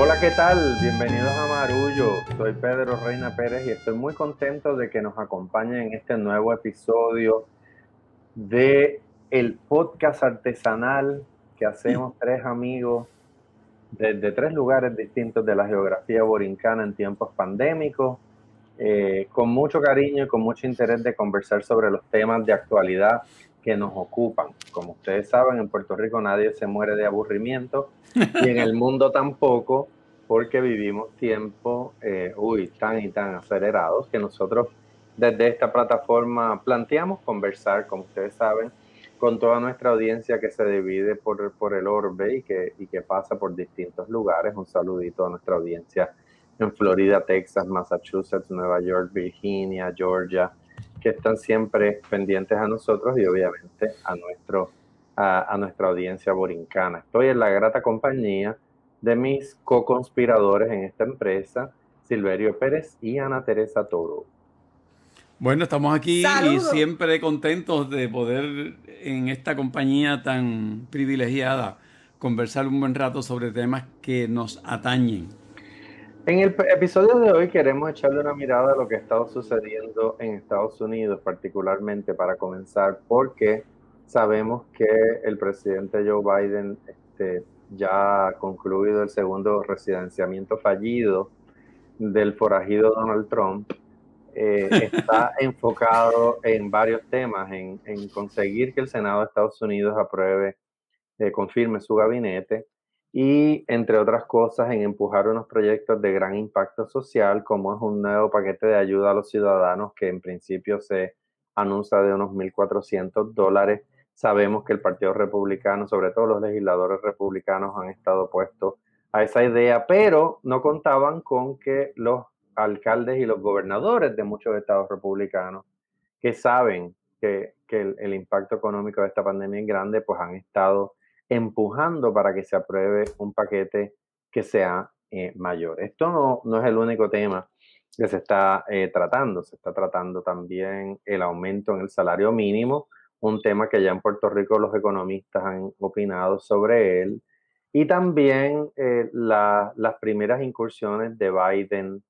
Hola, ¿qué tal? Bienvenidos a Marullo. Soy Pedro Reina Pérez y estoy muy contento de que nos acompañen en este nuevo episodio de el podcast artesanal que hacemos tres amigos desde tres lugares distintos de la geografía borincana en tiempos pandémicos, eh, con mucho cariño y con mucho interés de conversar sobre los temas de actualidad que nos ocupan. Como ustedes saben, en Puerto Rico nadie se muere de aburrimiento y en el mundo tampoco, porque vivimos tiempos, eh, uy, tan y tan acelerados que nosotros desde esta plataforma planteamos conversar, como ustedes saben, con toda nuestra audiencia que se divide por, por el orbe y que, y que pasa por distintos lugares. Un saludito a nuestra audiencia en Florida, Texas, Massachusetts, Nueva York, Virginia, Georgia, que están siempre pendientes a nosotros y obviamente a, nuestro, a, nuestra audiencia borincana. Estoy en la grata compañía de mis co-conspiradores en esta empresa, Silverio Pérez y Ana Teresa Toro. Bueno, estamos aquí y siempre contentos de poder en esta compañía tan privilegiada conversar un buen rato sobre temas que nos atañen. En el episodio de hoy queremos echarle una mirada a lo que ha estado sucediendo en Estados Unidos, particularmente para comenzar, porque sabemos que el presidente Joe Biden este, ya ha concluido el segundo residenciamiento fallido del forajido Donald Trump. Eh, está enfocado en varios temas, en, conseguir que el Senado de Estados Unidos apruebe, eh, confirme su gabinete, y, entre otras cosas, en empujar unos proyectos de gran impacto social, como es un nuevo paquete de ayuda a los ciudadanos que en principio se anuncia de unos 1.400 dólares. Sabemos que el Partido Republicano, sobre todo los legisladores republicanos, han estado puestos a esa idea, pero no contaban con que los alcaldes y los gobernadores de muchos estados republicanos que saben que, el, el impacto económico de esta pandemia es grande, pues han estado empujando para que se apruebe un paquete que sea eh, mayor. Esto no, no, es el único tema que se está eh, tratando, se está tratando también el aumento en el salario mínimo, un tema que ya en Puerto Rico los economistas han opinado sobre él, y también eh, las primeras incursiones de Biden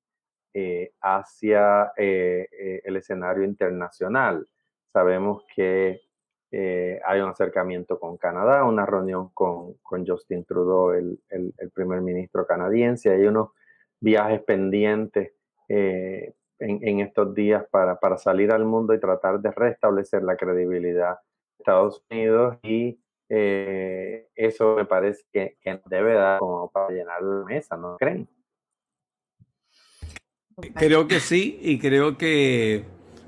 hacia el escenario internacional. Sabemos que eh, hay un acercamiento con Canadá, una reunión con, Justin Trudeau, el, primer ministro canadiense. Hay unos viajes pendientes eh, en, estos días para, salir al mundo y tratar de restablecer la credibilidad de Estados Unidos y eh, eso me parece que, que, debe dar como para llenar la mesa, ¿no creen? Creo que sí y creo que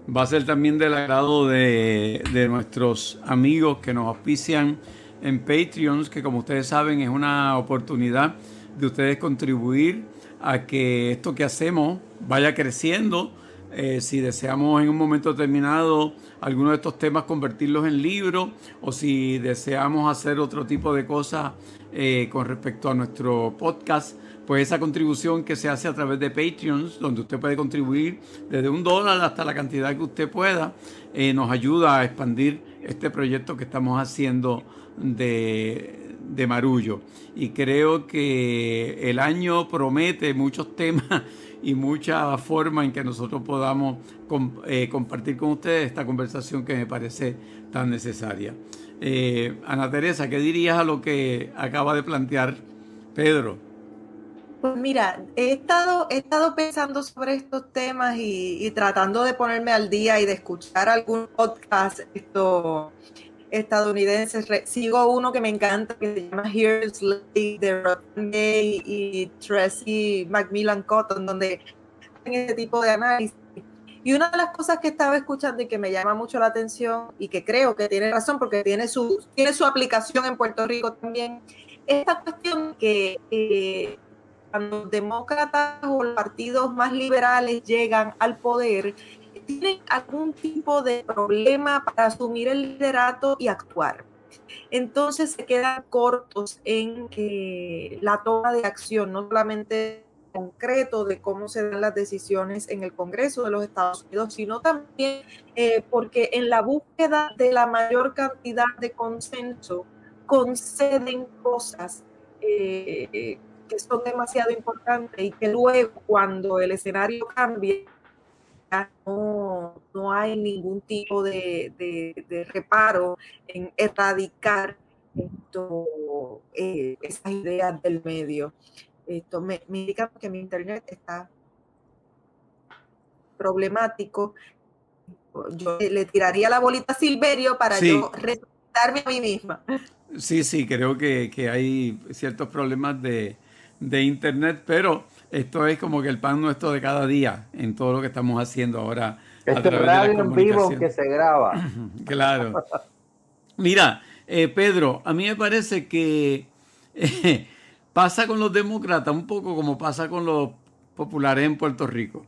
va a ser también del agrado de, nuestros amigos que nos auspician en Patreons, que como ustedes saben es una oportunidad de ustedes contribuir a que esto que hacemos vaya creciendo. Eh, si deseamos en un momento determinado algunos de estos temas convertirlos en libros o si deseamos hacer otro tipo de cosas eh, con respecto a nuestro podcast, pues esa contribución que se hace a través de Patreons, donde usted puede contribuir desde un dólar hasta la cantidad que usted pueda, eh, nos ayuda a expandir este proyecto que estamos haciendo de, de Marullo. Y creo que el año promete muchos temas y mucha forma en que nosotros podamos eh, compartir con ustedes esta conversación que me parece tan necesaria. Eh, Ana Teresa, ¿qué dirías a lo que acaba de plantear Pedro? Pues mira, he estado, he estado pensando sobre estos temas y, tratando de ponerme al día y de escuchar algún podcast estadounidenses. Sigo uno que me encanta que se llama Here's Lady de Gay y Tracy Macmillan Cotton, donde hacen ese tipo de análisis. Y una de las cosas que estaba escuchando y que me llama mucho la atención y que creo que tiene razón porque tiene su, tiene su aplicación en Puerto Rico también, esta cuestión que eh, cuando los demócratas o los partidos más liberales llegan al poder, tienen algún tipo de problema para asumir el liderato y actuar. Entonces se quedan cortos en eh, la toma de acción, no solamente concreto de cómo se dan las decisiones en el Congreso de los Estados Unidos, sino también eh, porque en la búsqueda de la mayor cantidad de consenso conceden cosas eh, que son demasiado importantes y que luego cuando el escenario cambie, no, no hay ningún tipo de, de, reparo en erradicar esto, eh, esas ideas del medio. Esto me, me indica que mi internet está problemático. Yo le tiraría la bolita a Silverio para yo respetarme a mí misma. Sí, sí, creo que, que hay ciertos problemas de, de internet, pero esto es como que el pan nuestro de cada día en todo lo que estamos haciendo ahora. Este radio en vivo que se graba. claro. Mira, eh, Pedro, a mí me parece que eh, pasa con los demócratas un poco como pasa con los populares en Puerto Rico,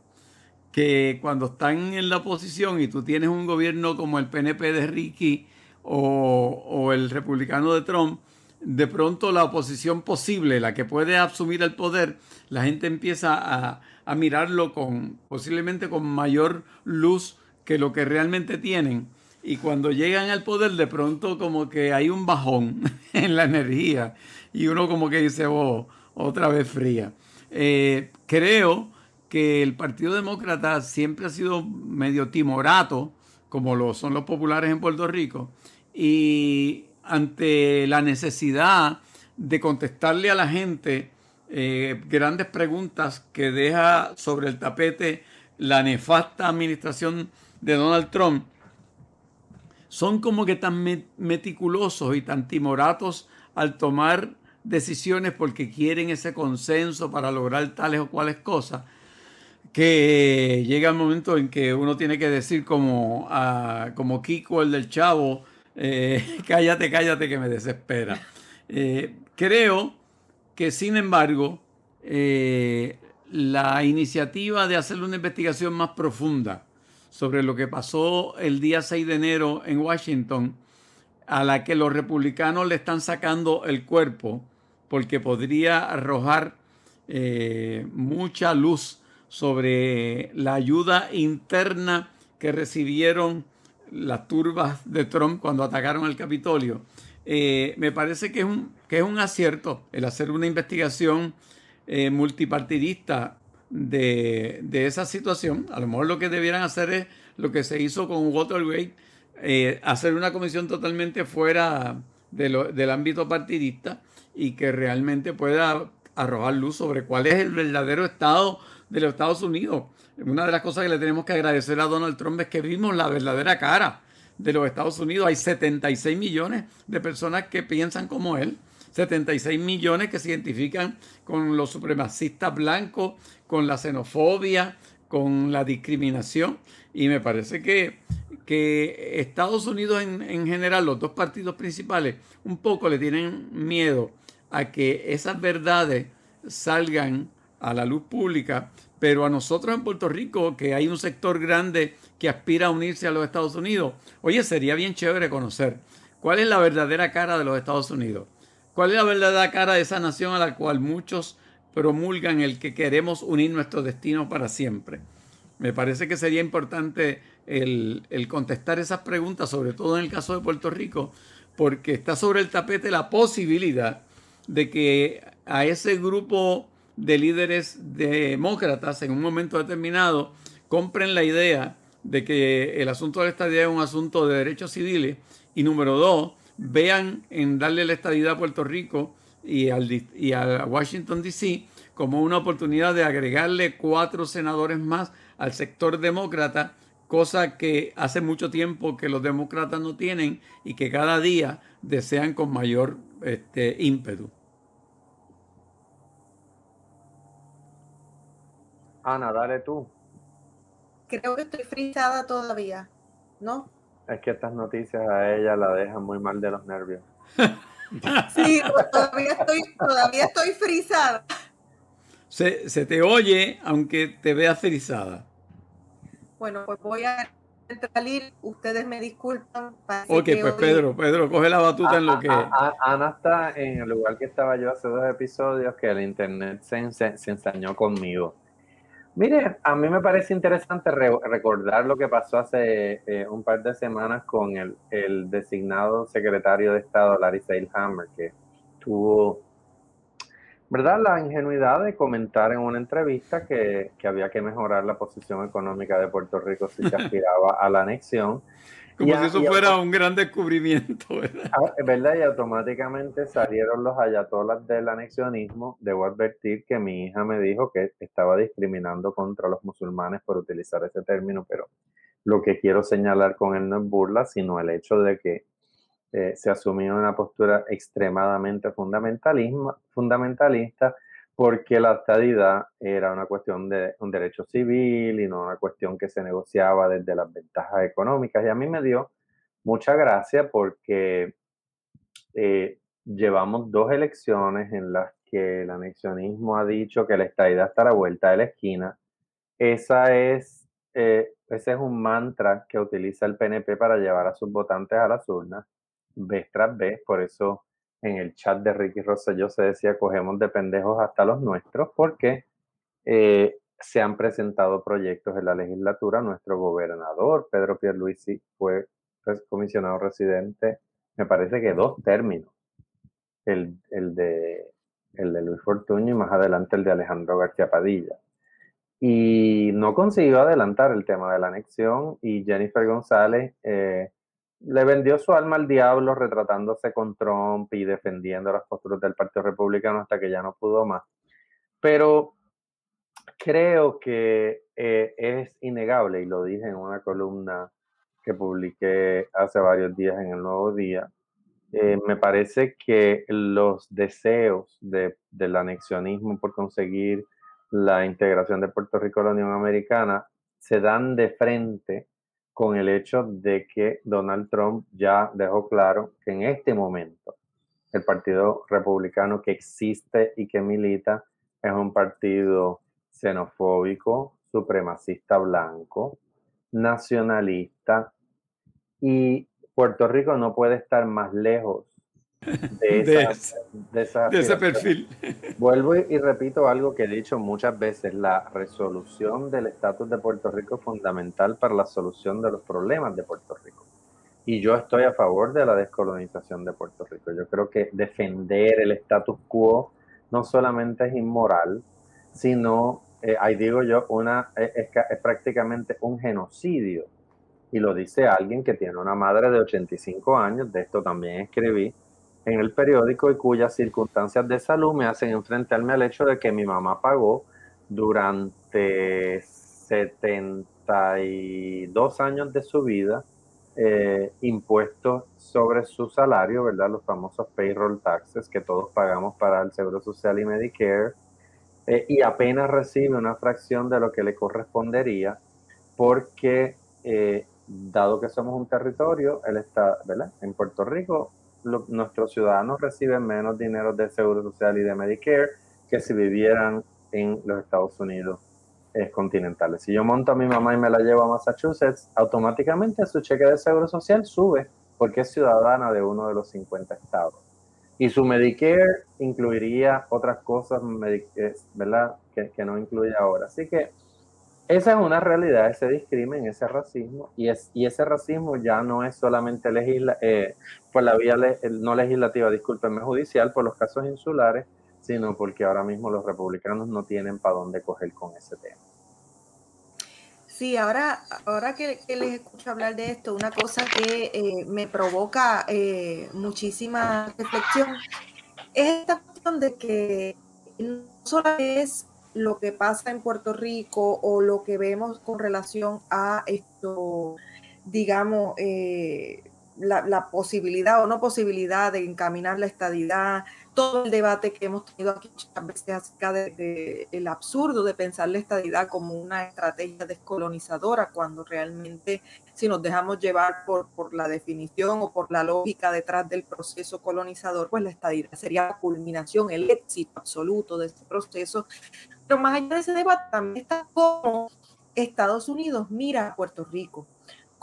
que cuando están en la oposición y tú tienes un gobierno como el PNP de Ricky o, o el republicano de Trump, de pronto la oposición posible, la que puede asumir el poder, la gente empieza a, mirarlo con posiblemente con mayor luz que lo que realmente tienen. Y cuando llegan al poder, de pronto como que hay un bajón en la energía y uno como que dice, oh, otra vez fría. Eh, creo que el Partido Demócrata siempre ha sido medio timorato, como lo son los populares en Puerto Rico, y ante la necesidad de contestarle a la gente eh, grandes preguntas que deja sobre el tapete la nefasta administración de Donald Trump, son como que tan meticulosos y tan timoratos al tomar decisiones porque quieren ese consenso para lograr tales o cuales cosas, que llega el momento en que uno tiene que decir como, como Kiko, el del chavo, eh, cállate, cállate que me desespera. Eh, creo que, sin embargo, eh, la iniciativa de hacer una investigación más profunda sobre lo que pasó el día 6 de enero en Washington, a la que los republicanos le están sacando el cuerpo, porque podría arrojar mucha luz sobre la ayuda interna que recibieron las turbas de Trump cuando atacaron el Capitolio, eh, me parece que es, un, que es un acierto el hacer una investigación eh, multipartidista de, esa situación. A lo mejor lo que debieran hacer es lo que se hizo con Watergate, eh, hacer una comisión totalmente fuera del ámbito partidista y que realmente pueda arrojar luz sobre cuál es el verdadero estado de los Estados Unidos. Una de las cosas que le tenemos que agradecer a Donald Trump es que vimos la verdadera cara de los Estados Unidos. Hay 76 millones de personas que piensan como él. 76 millones que se identifican con los supremacistas blancos, con la xenofobia, con la discriminación. Y me parece que, que Estados Unidos en, en, general, los dos partidos principales, un poco le tienen miedo a que esas verdades salgan a la luz pública pero a nosotros en Puerto Rico, que hay un sector grande que aspira a unirse a los Estados Unidos, oye, sería bien chévere conocer cuál es la verdadera cara de los Estados Unidos, cuál es la verdadera cara de esa nación a la cual muchos promulgan el que queremos unir nuestro destino para siempre. Me parece que sería importante el, el contestar esas preguntas, sobre todo en el caso de Puerto Rico, porque está sobre el tapete la posibilidad de que a ese grupo de líderes demócratas en un momento determinado compren la idea de que el asunto de la estadía es un asunto de derechos civiles y número dos, vean en darle la estadidad a Puerto Rico y, al, y a Washington, D.C. como una oportunidad de agregarle cuatro senadores más al sector demócrata, cosa que hace mucho tiempo que los demócratas no tienen y que cada día desean con mayor este, ímpetu. Ana, dale tú. Creo que estoy frisada todavía, ¿no? Es que estas noticias a ella la dejan muy mal de los nervios. sí, todavía estoy, todavía estoy frisada. Se, se te oye, aunque te veas frisada. Bueno, pues voy a salir, ustedes me disculpan. Ok, pues Pedro, Pedro, coge la batuta en lo que... Ana está en el lugar que estaba yo hace dos episodios, que el internet se, se ensañó conmigo. Mire, a mí me parece interesante recordar lo que pasó hace eh, un par de semanas con el, designado secretario de Estado, Larry Seilhammer, que tuvo ¿verdad? La ingenuidad de comentar en una entrevista que, que había que mejorar la posición económica de Puerto Rico si se aspiraba a la anexión. Como si eso fuera un gran descubrimiento, ¿verdad? Ah, ¿verdad? Y automáticamente salieron los ayatolas del anexionismo. Debo advertir que mi hija me dijo que estaba discriminando contra los musulmanes por utilizar ese término, pero lo que quiero señalar con él no es burla, sino el hecho de que eh, se asumió una postura extremadamente fundamentalista porque la estadidad era una cuestión de un derecho civil y no una cuestión que se negociaba desde las ventajas económicas. Y a mí me dio mucha gracia porque eh, llevamos dos elecciones en las que el anexionismo ha dicho que la estadidad está a la vuelta de la esquina. Esa es, eh, ese es un mantra que utiliza el PNP para llevar a sus votantes a las urnas, vez tras vez. Por eso en el chat de Ricky Rosselló se decía, cogemos de pendejos hasta los nuestros, porque eh, se han presentado proyectos en la legislatura. Nuestro gobernador, Pedro Pierluisi, fue comisionado residente, me parece que dos términos. El, de, el de Luis Fortuño y más adelante el de Alejandro García Padilla. Y no consiguió adelantar el tema de la anexión y Jennifer González eh, le vendió su alma al diablo retratándose con Trump y defendiendo las posturas del Partido Republicano hasta que ya no pudo más. Pero creo que eh, es innegable, y lo dije en una columna que publiqué hace varios días en el Nuevo Día, eh, me parece que los deseos del anexionismo por conseguir la integración de Puerto Rico a la Unión Americana se dan de frente con el hecho de que Donald Trump ya dejó claro que en este momento el Partido Republicano que existe y que milita es un partido xenofóbico, supremacista blanco, nacionalista y Puerto Rico no puede estar más lejos de, ese perfil. Vuelvo y, repito algo que he dicho muchas veces, la resolución del estatus de Puerto Rico es fundamental para la solución de los problemas de Puerto Rico. Y yo estoy a favor de la descolonización de Puerto Rico. Yo creo que defender el status quo no solamente es inmoral, sino, eh, ahí digo yo, una, es, es prácticamente un genocidio. Y lo dice alguien que tiene una madre de 85 años, de esto también escribí, en el periódico y cuyas circunstancias de salud me hacen enfrentarme al hecho de que mi mamá pagó durante 72 años de su vida eh, impuestos sobre su salario, ¿verdad? Los famosos payroll taxes que todos pagamos para el Seguro Social y Medicare, eh, y apenas recibe una fracción de lo que le correspondería porque, eh, dado que somos un territorio, él está, ¿verdad? En Puerto Rico nuestros ciudadanos reciben menos dinero de Seguro Social y de Medicare que si vivieran en los Estados Unidos eh, continentales. Si yo monto a mi mamá y me la llevo a Massachusetts, automáticamente su cheque de Seguro Social sube porque es ciudadana de uno de los 50 estados. Y su Medicare incluiría otras cosas, eh, ¿verdad? Que, que no incluye ahora. Así que esa es una realidad, ese discrimen, ese racismo, y, es, y ese racismo ya no es solamente legisla, eh, por la vía no legislativa, discúlpenme, judicial, por los casos insulares, sino porque ahora mismo los republicanos no tienen para dónde coger con ese tema. Sí, ahora, ahora que, les escucho hablar de esto, una cosa que eh, me provoca eh, muchísima reflexión es esta cuestión de que no solo es lo que pasa en Puerto Rico o lo que vemos con relación a esto, digamos, eh, la, posibilidad o no posibilidad de encaminar la estadidad, todo el debate que hemos tenido aquí muchas veces acerca de, el absurdo de pensar la estadidad como una estrategia descolonizadora, cuando realmente si nos dejamos llevar por, por la definición o por la lógica detrás del proceso colonizador, pues la estadidad sería la culminación, el éxito absoluto de este proceso. Pero más allá de ese debate también está cómo Estados Unidos mira a Puerto Rico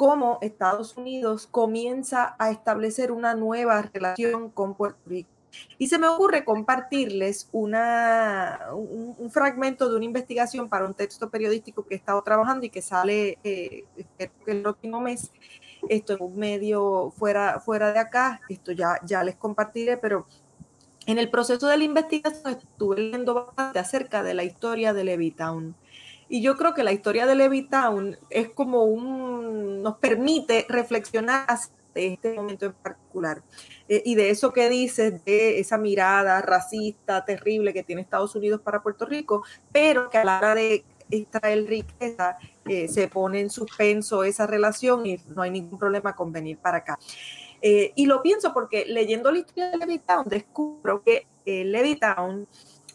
cómo Estados Unidos comienza a establecer una nueva relación con Puerto Rico. Y se me ocurre compartirles una, un, fragmento de una investigación para un texto periodístico que he estado trabajando y que sale eh, el próximo mes. Esto en un medio fuera, fuera de acá, esto ya, ya les compartiré, pero En el proceso de la investigación estuve leyendo bastante acerca de la historia de Levittown. Y yo creo que la historia de Levittown es como un, nos permite reflexionar de este momento en particular. Eh, y de eso que dices, de esa mirada racista terrible que tiene Estados Unidos para Puerto Rico, pero que a la hora de extraer riqueza eh, se pone en suspenso esa relación y no hay ningún problema con venir para acá. Eh, y lo pienso porque leyendo la historia de Levittown descubro que Levittown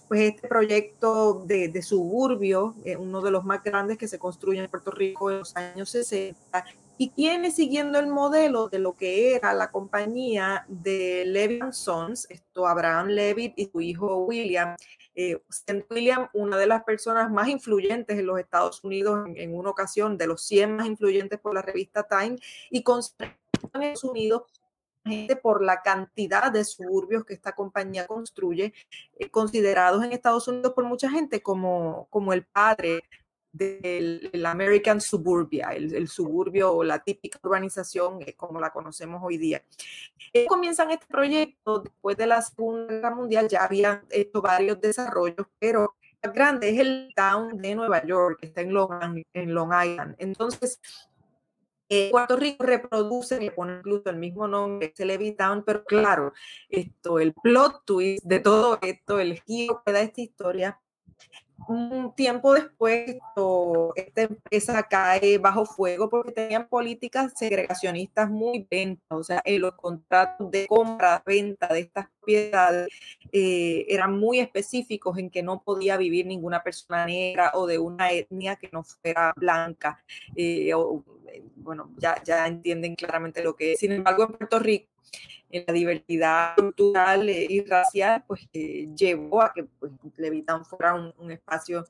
pues este proyecto de, de suburbio, uno de los más grandes que se construye en Puerto Rico en los años 60, y tiene siguiendo el modelo de lo que era la compañía de Levy Sons, esto Abraham Levitt y su hijo William. Eh, William, una de las personas más influyentes en los Estados Unidos en, una ocasión, de los 100 más influyentes por la revista Time, y con Estados Unidos por la cantidad de suburbios que esta compañía construye, eh, considerados en Estados Unidos por mucha gente como, como el padre del American Suburbia, el, suburbio o la típica urbanización eh, como la conocemos hoy día. Comienzan este proyecto después de la Segunda Guerra Mundial, ya habían hecho varios desarrollos, pero el grande es el town de Nueva York, que está en Long, en Long Island. Entonces, eh, Puerto Rico reproduce, le pone incluso el mismo nombre, es Town, pero claro, esto, el plot twist de todo esto, el giro que da esta historia, un tiempo después esta empresa cae bajo fuego porque tenían políticas segregacionistas muy ventas, o sea, en los contratos de compra, venta de estas eh, eran muy específicos en que no podía vivir ninguna persona negra o de una etnia que no fuera blanca. Eh, eh, bueno, ya, ya entienden claramente lo que es. Sin embargo, en Puerto Rico en la diversidad cultural y racial, pues llevó a que pues, Levitán fuera un, espacio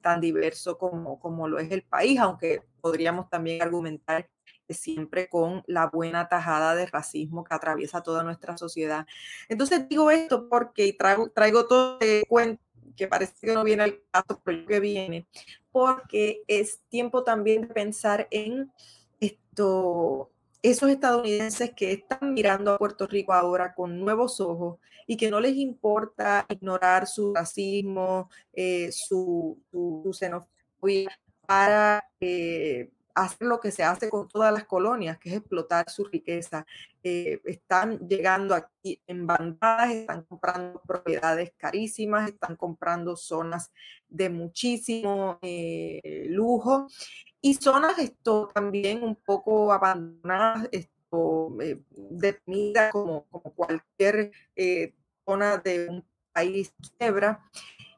tan diverso como, como lo es el país, aunque podríamos también argumentar siempre con la buena tajada de racismo que atraviesa toda nuestra sociedad. Entonces digo esto porque traigo, traigo todo de cuento que parece que no viene al caso, pero que viene, porque es tiempo también de pensar en esto, esos estadounidenses que están mirando a Puerto Rico ahora con nuevos ojos y que no les importa ignorar su racismo, eh, su, xenofobia para eh, hacer lo que se hace con todas las colonias, que es explotar su riqueza. Eh, están llegando aquí en bandadas, están comprando propiedades carísimas, están comprando zonas de muchísimo lujo y zonas esto también un poco abandonadas, esto, eh, definidas como, como cualquier eh, zona de un país quiebra.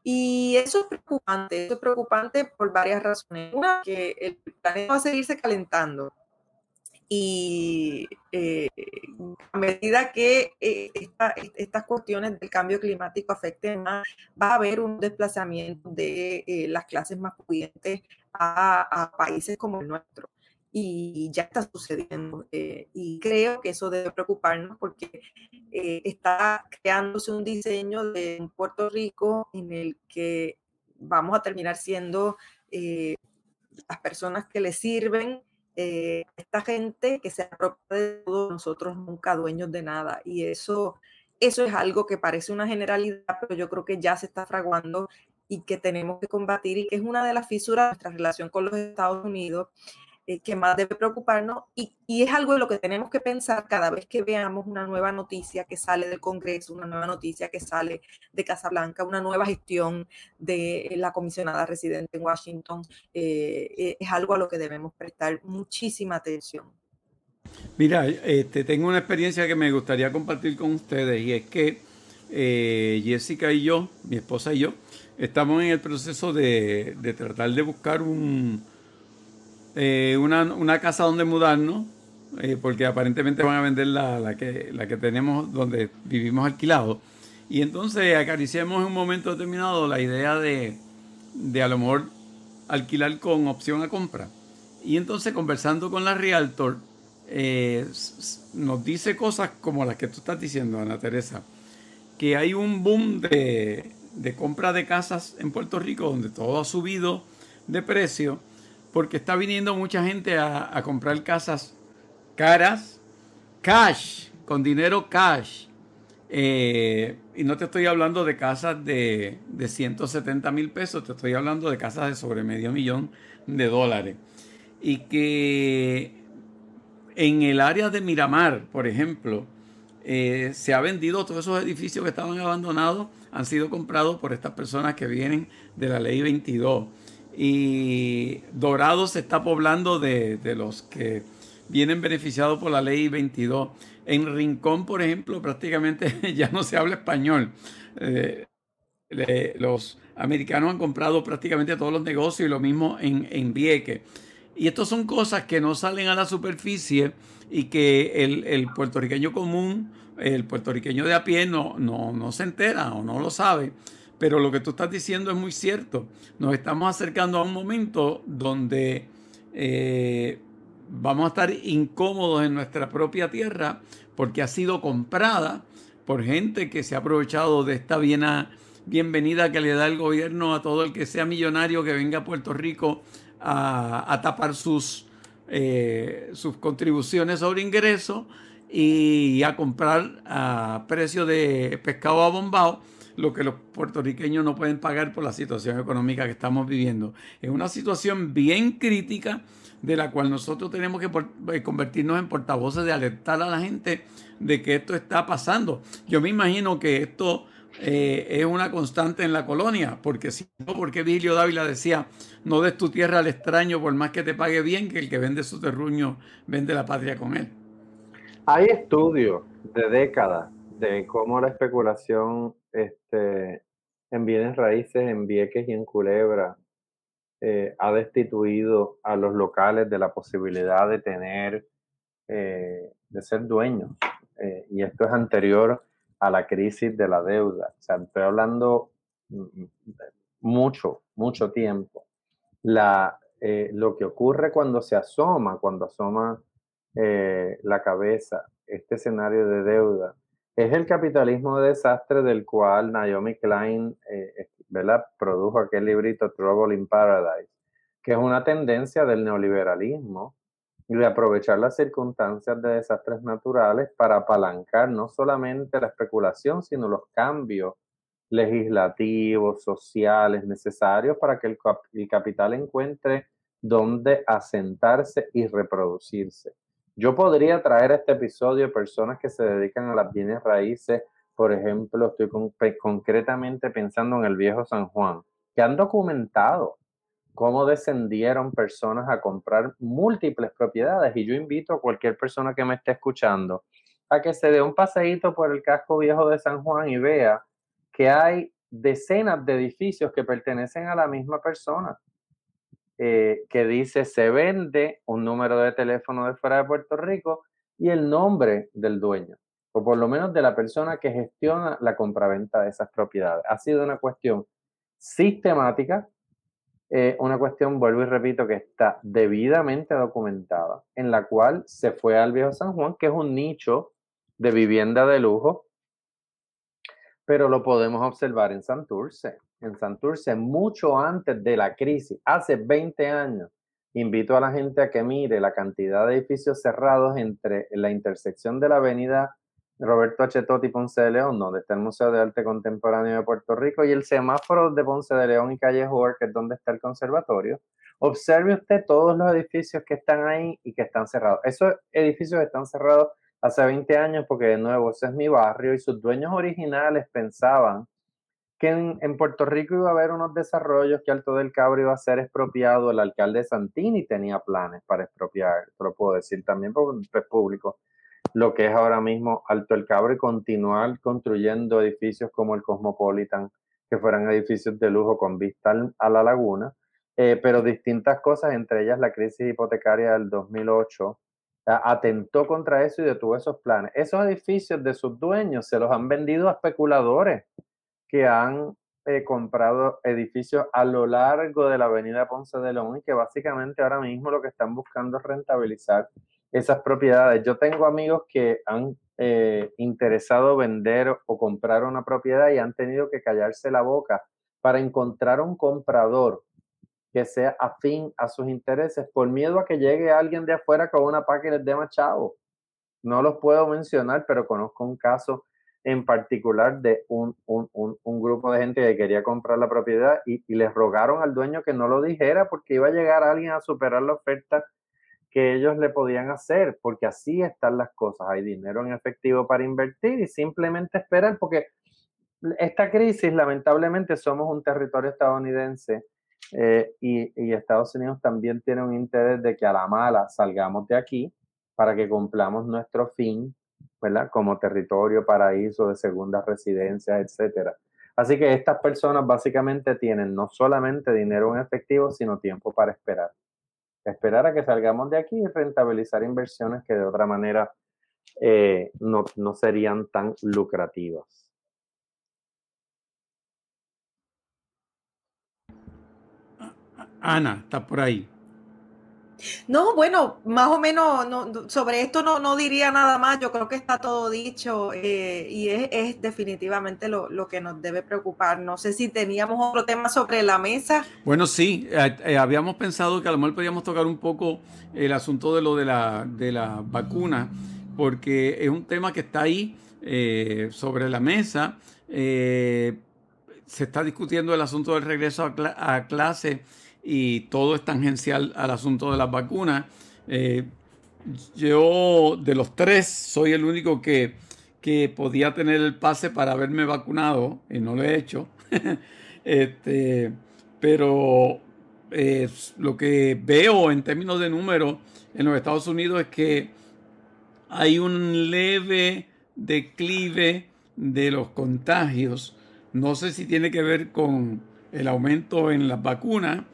Y eso es preocupante, eso es preocupante por varias razones. Una, que el planeta va a seguirse calentando y eh, a medida que eh, estas cuestiones del cambio climático afecten más, va a haber un desplazamiento de eh, las clases más pudientes a, países como el nuestro. Y ya está sucediendo. y creo que eso debe preocuparnos porque está creándose un diseño de Puerto Rico en el que vamos a terminar siendo las personas que le sirven eh, esta gente que se apropia de todos nosotros nunca dueños de nada. Y eso, eso es algo que parece una generalidad, pero yo creo que ya se está fraguando y que tenemos que combatir y que es una de las fisuras de nuestra relación con los Estados Unidos eh, que más debe preocuparnos y, y, es algo de lo que tenemos que pensar cada vez que veamos una nueva noticia que sale del Congreso, una nueva noticia que sale de Casa Blanca, una nueva gestión de la comisionada residente en Washington. Eh, eh, es algo a lo que debemos prestar muchísima atención. Mira, este, tengo una experiencia que me gustaría compartir con ustedes y es que Jessica y yo, mi esposa y yo, estamos en el proceso de, de tratar de buscar un eh, una, casa donde mudarnos, eh, porque aparentemente van a vender la, que, la que tenemos donde vivimos alquilados. Y entonces acariciamos en un momento determinado la idea de, de a lo mejor alquilar con opción a compra. Y entonces conversando con la Realtor, eh, nos dice cosas como las que tú estás diciendo, Ana Teresa, que hay un boom de, de compra de casas en Puerto Rico donde todo ha subido de precio porque está viniendo mucha gente a, comprar casas caras, cash, con dinero cash. Eh, y no te estoy hablando de casas de, de 170 mil pesos, te estoy hablando de casas de sobre medio millón de dólares. Y que en el área de Miramar, por ejemplo, eh, se ha vendido todos esos edificios que estaban abandonados, han sido comprados por estas personas que vienen de la ley 22. Y Dorado se está poblando de, los que vienen beneficiados por la ley 22. En Rincón, por ejemplo, prácticamente ya no se habla español. Eh, los americanos han comprado prácticamente todos los negocios y lo mismo en, en Vieque. Y estas son cosas que no salen a la superficie y que el, puertorriqueño común, el puertorriqueño de a pie no, no, se entera o no lo sabe. Pero lo que tú estás diciendo es muy cierto. Nos estamos acercando a un momento donde eh, vamos a estar incómodos en nuestra propia tierra porque ha sido comprada por gente que se ha aprovechado de esta bienvenida que le da el gobierno a todo el que sea millonario que venga a Puerto Rico a, tapar sus, eh, sus contribuciones sobre ingresos y a comprar a precio de pescado abombado lo que los puertorriqueños no pueden pagar por la situación económica que estamos viviendo. Es una situación bien crítica de la cual nosotros tenemos que eh, convertirnos en portavoces de alertar a la gente de que esto está pasando. Yo me imagino que esto eh, es una constante en la colonia, porque si no, porque Vigilio Dávila decía, no des tu tierra al extraño por más que te pague bien, que el que vende su terruño vende la patria con él. Hay estudios de décadas de cómo la especulación este, en bienes raíces en Vieques y en Culebra eh, ha destituido a los locales de la posibilidad de tener, eh, de ser dueños. y esto es anterior a la crisis de la deuda. O sea, estoy hablando mm, mm, mucho, mucho tiempo. La, eh, lo que ocurre cuando se asoma, cuando asoma eh, la cabeza, este escenario de deuda, es el capitalismo de desastre del cual Naomi Klein eh, produjo aquel librito Trouble in Paradise, que es una tendencia del neoliberalismo y de aprovechar las circunstancias de desastres naturales para apalancar no solamente la especulación, sino los cambios legislativos, sociales necesarios para que el, capital encuentre dónde asentarse y reproducirse. Yo podría traer a este episodio personas que se dedican a las bienes raíces, por ejemplo, estoy concretamente pensando en el viejo San Juan, que han documentado cómo descendieron personas a comprar múltiples propiedades. Y yo invito a cualquier persona que me esté escuchando a que se dé un paseíto por el casco viejo de San Juan y vea que hay decenas de edificios que pertenecen a la misma persona. Eh, que dice se vende un número de teléfono de fuera de Puerto Rico y el nombre del dueño, o por lo menos de la persona que gestiona la compraventa de esas propiedades. Ha sido una cuestión sistemática eh, una cuestión, vuelvo y repito, que está debidamente documentada, en la cual se fue al Viejo San Juan, que es un nicho de vivienda de lujo, pero lo podemos observar en Santurce. En Santurce, mucho antes de la crisis, hace 20 años, invito a la gente a que mire la cantidad de edificios cerrados entre la intersección de la avenida Roberto H. Totti Ponce de León, donde está el Museo de Arte Contemporáneo de Puerto Rico, y el semáforo de Ponce de León y Calle Howard, que es donde está el conservatorio. Observe usted todos los edificios que están ahí y que están cerrados. Esos edificios están cerrados hace 20 años porque, de nuevo, ese es mi barrio y sus dueños originales pensaban que en, Puerto Rico iba a haber unos desarrollos, que Alto del Cabro iba a ser expropiado. El alcalde Santini tenía planes para expropiar, pero puedo decir también porque es público lo que es ahora mismo Alto el Cabro y continuar construyendo edificios como el Cosmopolitan, que fueran edificios de lujo con vista a la laguna, eh, pero distintas cosas, entre ellas la crisis hipotecaria del 2008, atentó contra eso y detuvo esos planes. Esos edificios de sus dueños se los han vendido a especuladores que han eh, comprado edificios a lo largo de la avenida Ponce de León y que básicamente ahora mismo lo que están buscando es rentabilizar esas propiedades. Yo tengo amigos que han eh, interesado vender o comprar una propiedad y han tenido que callarse la boca para encontrar un comprador que sea afín a sus intereses por miedo a que llegue alguien de afuera con una paca y les dé machado. No los puedo mencionar, pero conozco un caso en particular de un, grupo de gente que quería comprar la propiedad y, y, les rogaron al dueño que no lo dijera porque iba a llegar alguien a superar la oferta que ellos le podían hacer, porque así están las cosas. Hay dinero en efectivo para invertir y simplemente esperar, porque esta crisis, lamentablemente, somos un territorio estadounidense eh, y, Estados Unidos también tiene un interés de que a la mala salgamos de aquí para que cumplamos nuestro fin, ¿verdad? Como territorio, paraíso de segunda residencia, etcétera. Así que estas personas básicamente tienen no solamente dinero en efectivo, sino tiempo para esperar. Esperar a que salgamos de aquí y rentabilizar inversiones que de otra manera eh, no, no serían tan lucrativas. Ana, está por ahí. No, bueno, más o menos no, sobre esto no, no, diría nada más, yo creo que está todo dicho eh, y es, definitivamente lo, que nos debe preocupar. No sé si teníamos otro tema sobre la mesa. Bueno, sí, eh, eh, habíamos pensado que a lo mejor podíamos tocar un poco el asunto de lo de la, de la vacuna, porque es un tema que está ahí sobre la mesa. se está discutiendo el asunto del regreso a, a clase y todo es tangencial al asunto de las vacunas. Eh, yo de los tres soy el único que, que, podía tener el pase para haberme vacunado y no lo he hecho. este, pero eh, lo que veo en términos de número en los Estados Unidos es que hay un leve declive de los contagios. No sé si tiene que ver con el aumento en las vacunas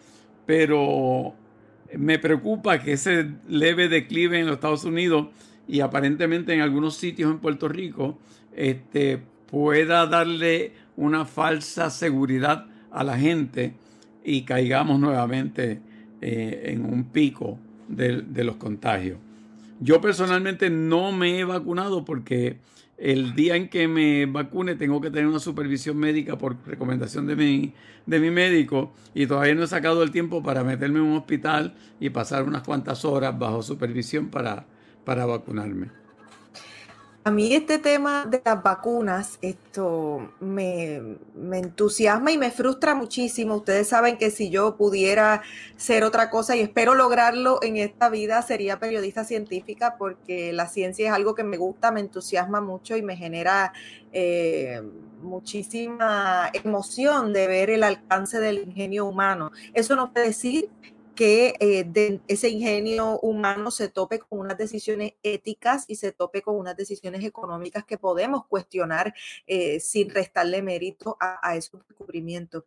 pero me preocupa que ese leve declive en los Estados Unidos y aparentemente en algunos sitios en Puerto Rico este, pueda darle una falsa seguridad a la gente y caigamos nuevamente eh, en un pico de los contagios. Yo personalmente no me he vacunado porque el día en que me vacune tengo que tener una supervisión médica por recomendación de mi, de mi médico y todavía no he sacado el tiempo para meterme en un hospital y pasar unas cuantas horas bajo supervisión para, para vacunarme. A mí este tema de las vacunas, esto me, entusiasma y me frustra muchísimo. Ustedes saben que si yo pudiera ser otra cosa y espero lograrlo en esta vida, sería periodista científica porque la ciencia es algo que me gusta, me entusiasma mucho y me genera eh, muchísima emoción de ver el alcance del ingenio humano. Eso no puede decir que eh, ese ingenio humano se tope con unas decisiones éticas y se tope con unas decisiones económicas que podemos cuestionar eh, sin restarle mérito a, esos descubrimientos.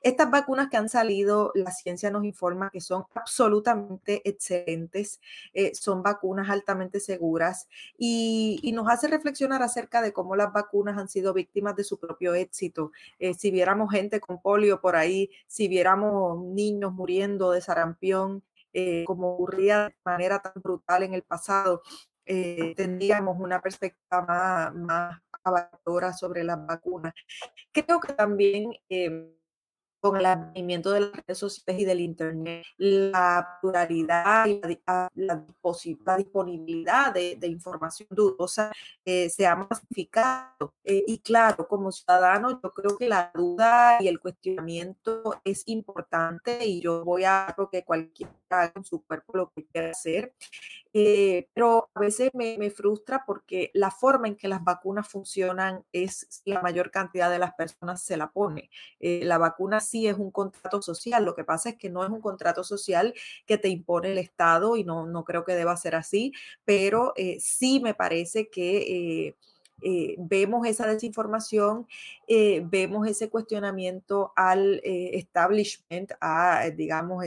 Estas vacunas que han salido, la ciencia nos informa que son absolutamente excelentes, eh, son vacunas altamente seguras y, y, nos hace reflexionar acerca de cómo las vacunas han sido víctimas de su propio éxito. si viéramos gente con polio por ahí, si viéramos niños muriendo de sarampión, eh, como ocurría de manera tan brutal en el pasado, eh, tendríamos una perspectiva más, más sobre las vacunas. Creo que también em, con el advenimiento de las redes sociales y del Internet, la pluralidad y la, la, disponibilidad de, información dudosa eh, se ha masificado. Eh, y claro, como ciudadano, yo creo que la duda y el cuestionamiento es importante y yo voy a lo que cualquiera haga en su cuerpo lo que quiera hacer. Eh, pero a veces me, me, frustra porque la forma en que las vacunas funcionan es la mayor cantidad de las personas se la pone. la vacuna sí es un contrato social. Lo que pasa es que no es un contrato social que te impone el Estado y no, no creo que deba ser así, pero eh, sí me parece que... Eh, eh, vemos esa desinformación, vemos ese cuestionamiento al establishment, a, digamos,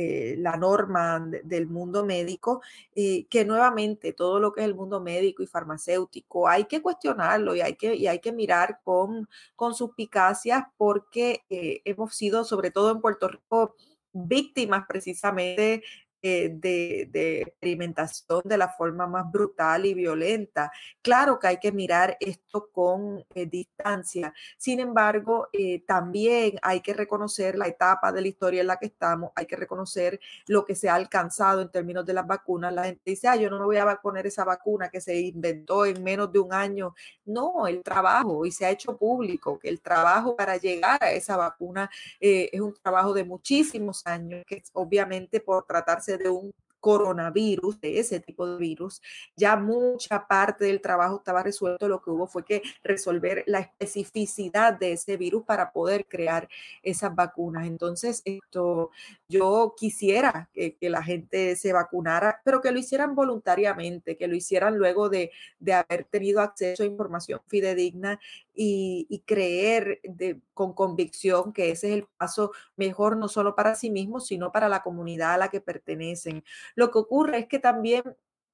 eh, la norma del mundo médico, eh, que nuevamente todo lo que es el mundo médico y farmacéutico hay que cuestionarlo y hay que, y hay que mirar con, con suspicacias porque eh, hemos sido, sobre todo en Puerto Rico, víctimas precisamente eh, de, experimentación de la forma más brutal y violenta. Claro que hay que mirar esto con eh, distancia. Sin embargo, eh, también hay que reconocer la etapa de la historia en la que estamos, hay que reconocer lo que se ha alcanzado en términos de las vacunas. La gente dice, ah, yo no me voy a poner esa vacuna que se inventó en menos de un año. No, el trabajo, y se ha hecho público, que el trabajo para llegar a esa vacuna es un trabajo de muchísimos años, que obviamente por tratarse de un coronavirus, de ese tipo de virus, ya mucha parte del trabajo estaba resuelto. Lo que hubo fue que resolver la especificidad de ese virus para poder crear esas vacunas. Entonces, esto, yo quisiera que, la gente se vacunara, pero que lo hicieran voluntariamente, que lo hicieran luego de, de haber tenido acceso a información fidedigna y, creer de, con convicción que ese es el paso mejor no solo para sí mismos, sino para la comunidad a la que pertenecen. Lo que ocurre es que también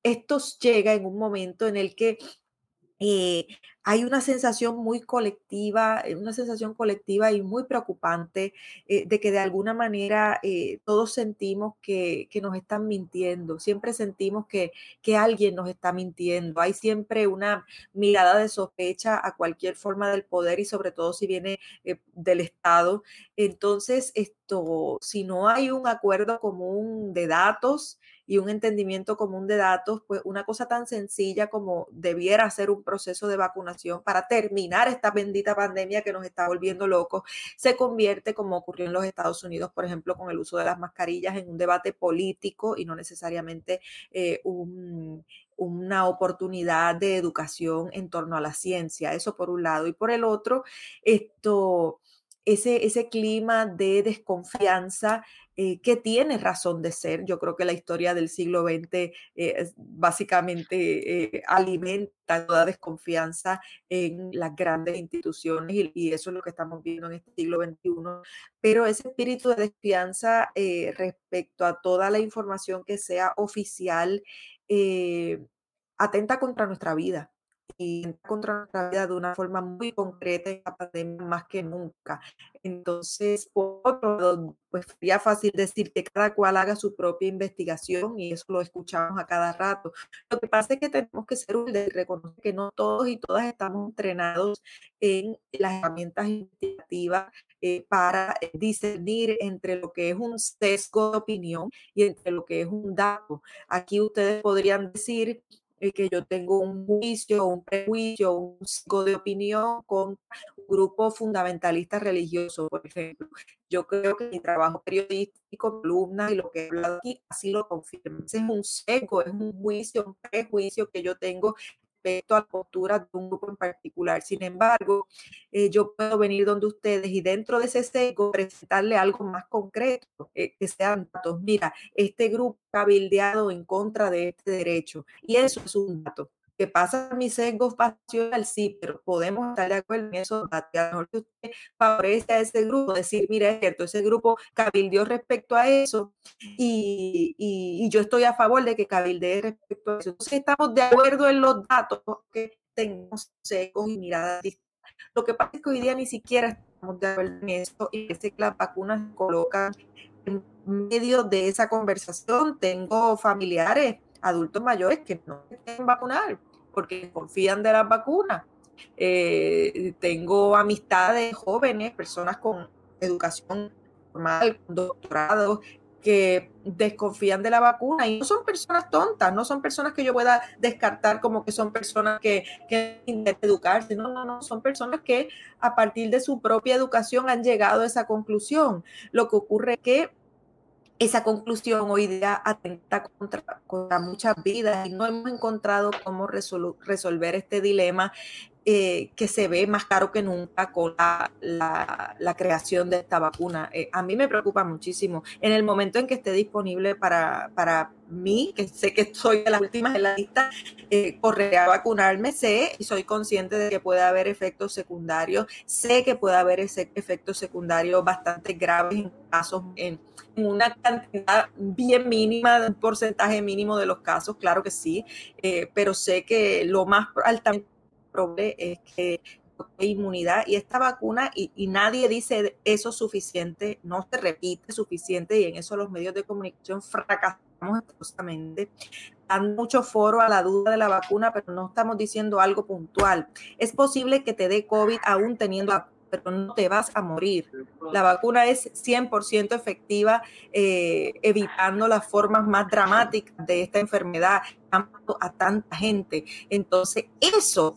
esto llega en un momento en el que eh, hay una sensación muy colectiva, eh, una sensación colectiva y muy preocupante eh, de que de alguna manera todos sentimos que, nos están mintiendo, siempre sentimos que, que, alguien nos está mintiendo, hay siempre una mirada de sospecha a cualquier forma del poder y sobre todo si viene del Estado. Entonces, esto, si no hay un acuerdo común de datos, y un entendimiento común de datos, pues una cosa tan sencilla como debiera ser un proceso de vacunación para terminar esta bendita pandemia que nos está volviendo locos, se convierte, como ocurrió en los Estados Unidos, por ejemplo, con el uso de las mascarillas, en un debate político y no necesariamente eh, una oportunidad de educación en torno a la ciencia. Eso por un lado. Y por el otro, esto ese, ese clima de desconfianza eh, que tiene razón de ser. Yo creo que la historia del siglo XX eh, básicamente eh, alimenta toda desconfianza en las grandes instituciones y, y, eso es lo que estamos viendo en este siglo XXI. Pero ese espíritu de desconfianza respecto a toda la información que sea oficial atenta contra nuestra vida y contra nuestra vida de una forma muy concreta en la pandemia más que nunca. Entonces, por otro lado, pues sería fácil decir que cada cual haga su propia investigación y eso lo escuchamos a cada rato. Lo que pasa es que tenemos que ser humildes y reconocer que no todos y todas estamos entrenados en las herramientas investigativas eh, para discernir entre lo que es un sesgo de opinión y entre lo que es un dato. Aquí ustedes podrían decir que yo tengo un juicio, un prejuicio, un ciclo de opinión con un grupo fundamentalista religioso, por ejemplo. Yo creo que mi trabajo periodístico, columna y lo que he hablado aquí, así lo confirma. Ese es un seco, es un juicio, un prejuicio que yo tengo respecto a la postura de un grupo en particular. Sin embargo, eh, yo puedo venir donde ustedes y dentro de ese sesgo presentarle algo más concreto, eh, que sean datos. Mira, este grupo cabildeado en contra de este derecho y eso es un dato que pasa mi sesgo pasional, sí, pero podemos estar de acuerdo en eso, a lo mejor que usted favorece a ese grupo, decir, mira, es cierto, ese grupo cabildeó respecto a eso y, y, yo estoy a favor de que cabildee respecto a eso. Entonces estamos de acuerdo en los datos que tenemos sesgos y miradas distintas. Lo que pasa es que hoy día ni siquiera estamos de acuerdo en eso y que las vacunas colocan en medio de esa conversación. Tengo familiares adultos mayores que no se quieren vacunar porque confían de las vacunas. Eh, tengo amistades jóvenes, personas con educación formal, con doctorado, que desconfían de la vacuna y no son personas tontas, no son personas que yo pueda descartar como que son personas que, que intentan educarse, no, no, no, son personas que a partir de su propia educación han llegado a esa conclusión. Lo que ocurre es que esa conclusión hoy día atenta contra, contra muchas vidas y no hemos encontrado cómo resolver este dilema eh, que se ve más caro que nunca con la, creación de esta vacuna. Eh, a mí me preocupa muchísimo. En el momento en que esté disponible para, para mí, que sé que soy de las últimas en la lista, eh, correré a vacunarme, sé y soy consciente de que puede haber efectos secundarios, sé que puede haber ese efectos secundarios bastante graves en casos, en, en una cantidad bien mínima, un porcentaje mínimo de los casos, claro que sí, pero sé que lo más altamente probable es que inmunidad y esta vacuna, y, y, nadie dice eso suficiente, no se repite suficiente y en eso los medios de comunicación fracasamos absolutamente. Dan mucho foro a la duda de la vacuna, pero no estamos diciendo algo puntual. Es posible que te dé COVID aún teniendo pero no te vas a morir. La vacuna es 100% efectiva, eh, evitando las formas más dramáticas de esta enfermedad a tanta gente. Entonces, eso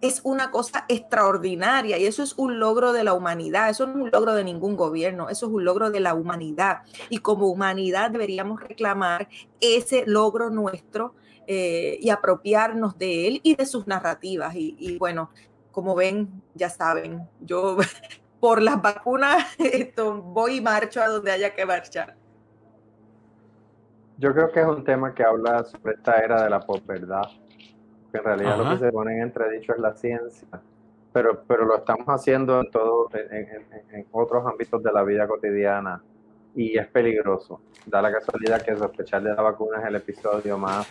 es una cosa extraordinaria y eso es un logro de la humanidad, eso no es un logro de ningún gobierno, eso es un logro de la humanidad. Y como humanidad deberíamos reclamar ese logro nuestro eh, y apropiarnos de él y de sus narrativas. Y, bueno, como ven, ya saben, yo por las vacunas esto, voy y marcho a donde haya que marchar. Yo creo que es un tema que habla sobre esta era de la posverdad en realidad lo que se pone en entredicho es la ciencia, pero, pero lo estamos haciendo en, todo, en, otros ámbitos de la vida cotidiana y es peligroso. Da la casualidad que sospechar de la vacuna es el episodio más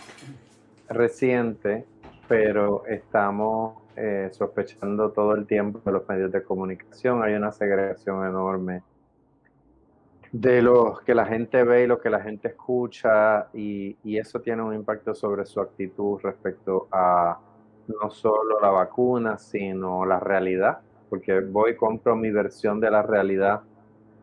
reciente, pero estamos eh, sospechando todo el tiempo de los medios de comunicación. Hay una segregación enorme de lo que la gente ve y lo que la gente escucha y, eso tiene un impacto sobre su actitud respecto a no solo la vacuna, sino la realidad, porque voy y compro mi versión de la realidad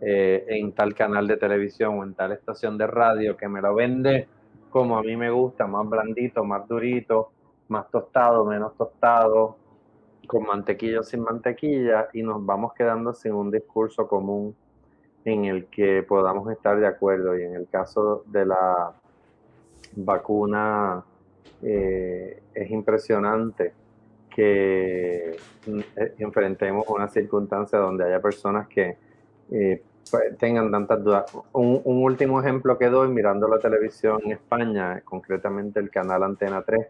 eh, en tal canal de televisión o en tal estación de radio que me lo vende como a mí me gusta, más blandito, más durito, más tostado, menos tostado, con mantequilla sin mantequilla, y nos vamos quedando sin un discurso común en el que podamos estar de acuerdo. Y en el caso de la vacuna, eh, es impresionante que eh, enfrentemos una circunstancia donde haya personas que eh, pues, tengan tantas dudas. Un, último ejemplo que doy mirando la televisión en España, concretamente el canal Antena 3,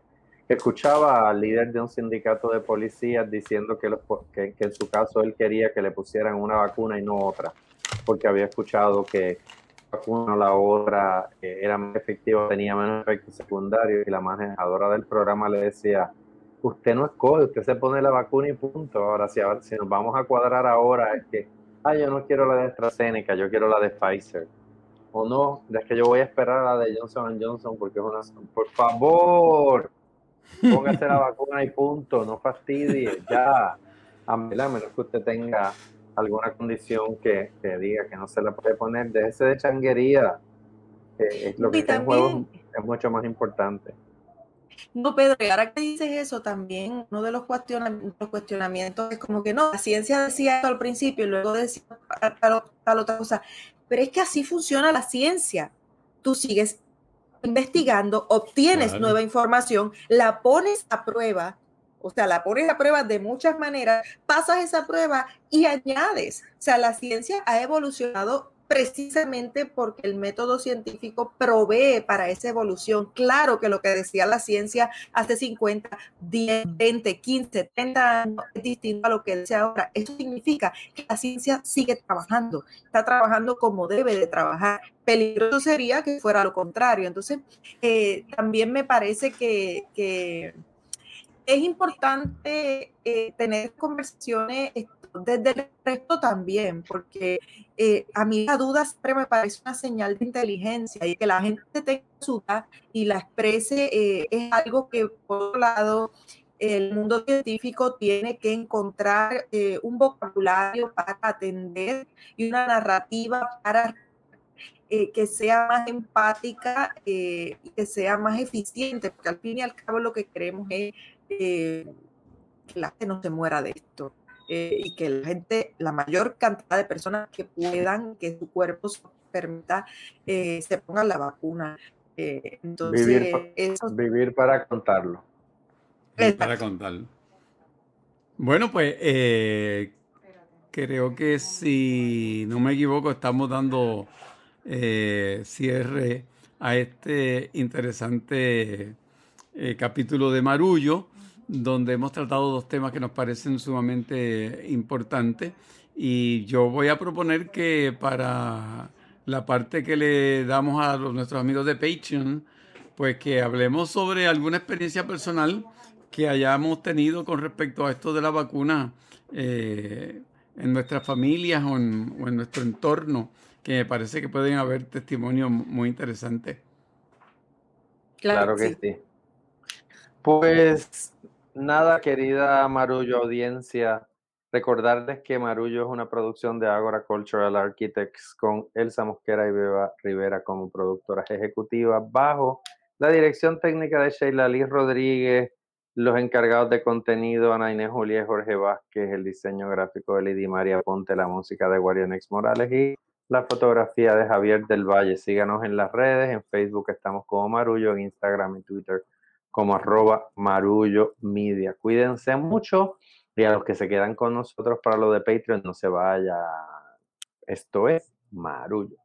escuchaba al líder de un sindicato de policías diciendo que, que, que en su caso él quería que le pusieran una vacuna y no otra porque había escuchado que vacuna la otra eh, era más efectiva, tenía menos efectos secundarios y la manejadora del programa le decía, usted no escoge, usted se pone la vacuna y punto. Ahora, si, si nos vamos a cuadrar ahora, es que, ah, yo no quiero la de AstraZeneca, yo quiero la de Pfizer. O no, es que yo voy a esperar la de Johnson Johnson porque es una... Por favor, póngase la vacuna y punto, no fastidie, ya. A menos que usted tenga alguna condición que, diga que no se la puede poner, déjese de changuería. es lo que está en juego es mucho más importante. No, Pedro, y ahora que dices eso, también uno de los, cuestionamientos, es como que no, la ciencia decía esto al principio y luego decía tal, otra cosa. Pero es que así funciona la ciencia. Tú sigues investigando, obtienes nueva información, la pones a prueba o sea, la pones a prueba de muchas maneras, pasas esa prueba y añades. O sea, la ciencia ha evolucionado precisamente porque el método científico provee para esa evolución. Claro que lo que decía la ciencia hace 50, 10, 20, 15, 30 años es distinto a lo que dice ahora. Eso significa que la ciencia sigue trabajando, está trabajando como debe de trabajar. Peligroso sería que fuera lo contrario. Entonces, eh, también me parece que, que es importante eh, tener conversaciones desde el resto también, porque eh, a mí la duda siempre me parece una señal de inteligencia y que la gente tenga su duda y la exprese eh, es algo que, por otro lado, el mundo científico tiene que encontrar un vocabulario para atender y una narrativa para que sea más empática y que sea más eficiente, porque al fin y al cabo lo que queremos es eh, que la gente no se muera de esto eh, y que la gente, la mayor cantidad de personas que puedan, que su cuerpo se permita, eh, se pongan la vacuna. entonces, vivir, para contarlo. Vivir para contarlo. Bueno, pues creo que si no me equivoco, estamos dando cierre a este interesante capítulo de Marullo donde hemos tratado dos temas que nos parecen sumamente importantes. Y yo voy a proponer que para la parte que le damos a nuestros amigos de Patreon, pues que hablemos sobre alguna experiencia personal que hayamos tenido con respecto a esto de la vacuna eh, en nuestras familias o en, nuestro entorno, que me parece que pueden haber testimonios muy interesantes. Claro, que sí. Pues nada, querida Marullo audiencia, recordarles que Marullo es una producción de Agora Cultural Architects con Elsa Mosquera y Beba Rivera como productoras ejecutivas bajo la dirección técnica de Sheila Liz Rodríguez, los encargados de contenido, Ana Inés Julia Jorge Vázquez, el diseño gráfico de Lidia María Ponte, la música de Guarionex Morales y la fotografía de Javier del Valle. Síganos en las redes, en Facebook estamos como Marullo, en Instagram y Twitter como arroba Marullo Media. Cuídense mucho y a los que se quedan con nosotros para lo de Patreon, no se vaya. Esto es Marullo.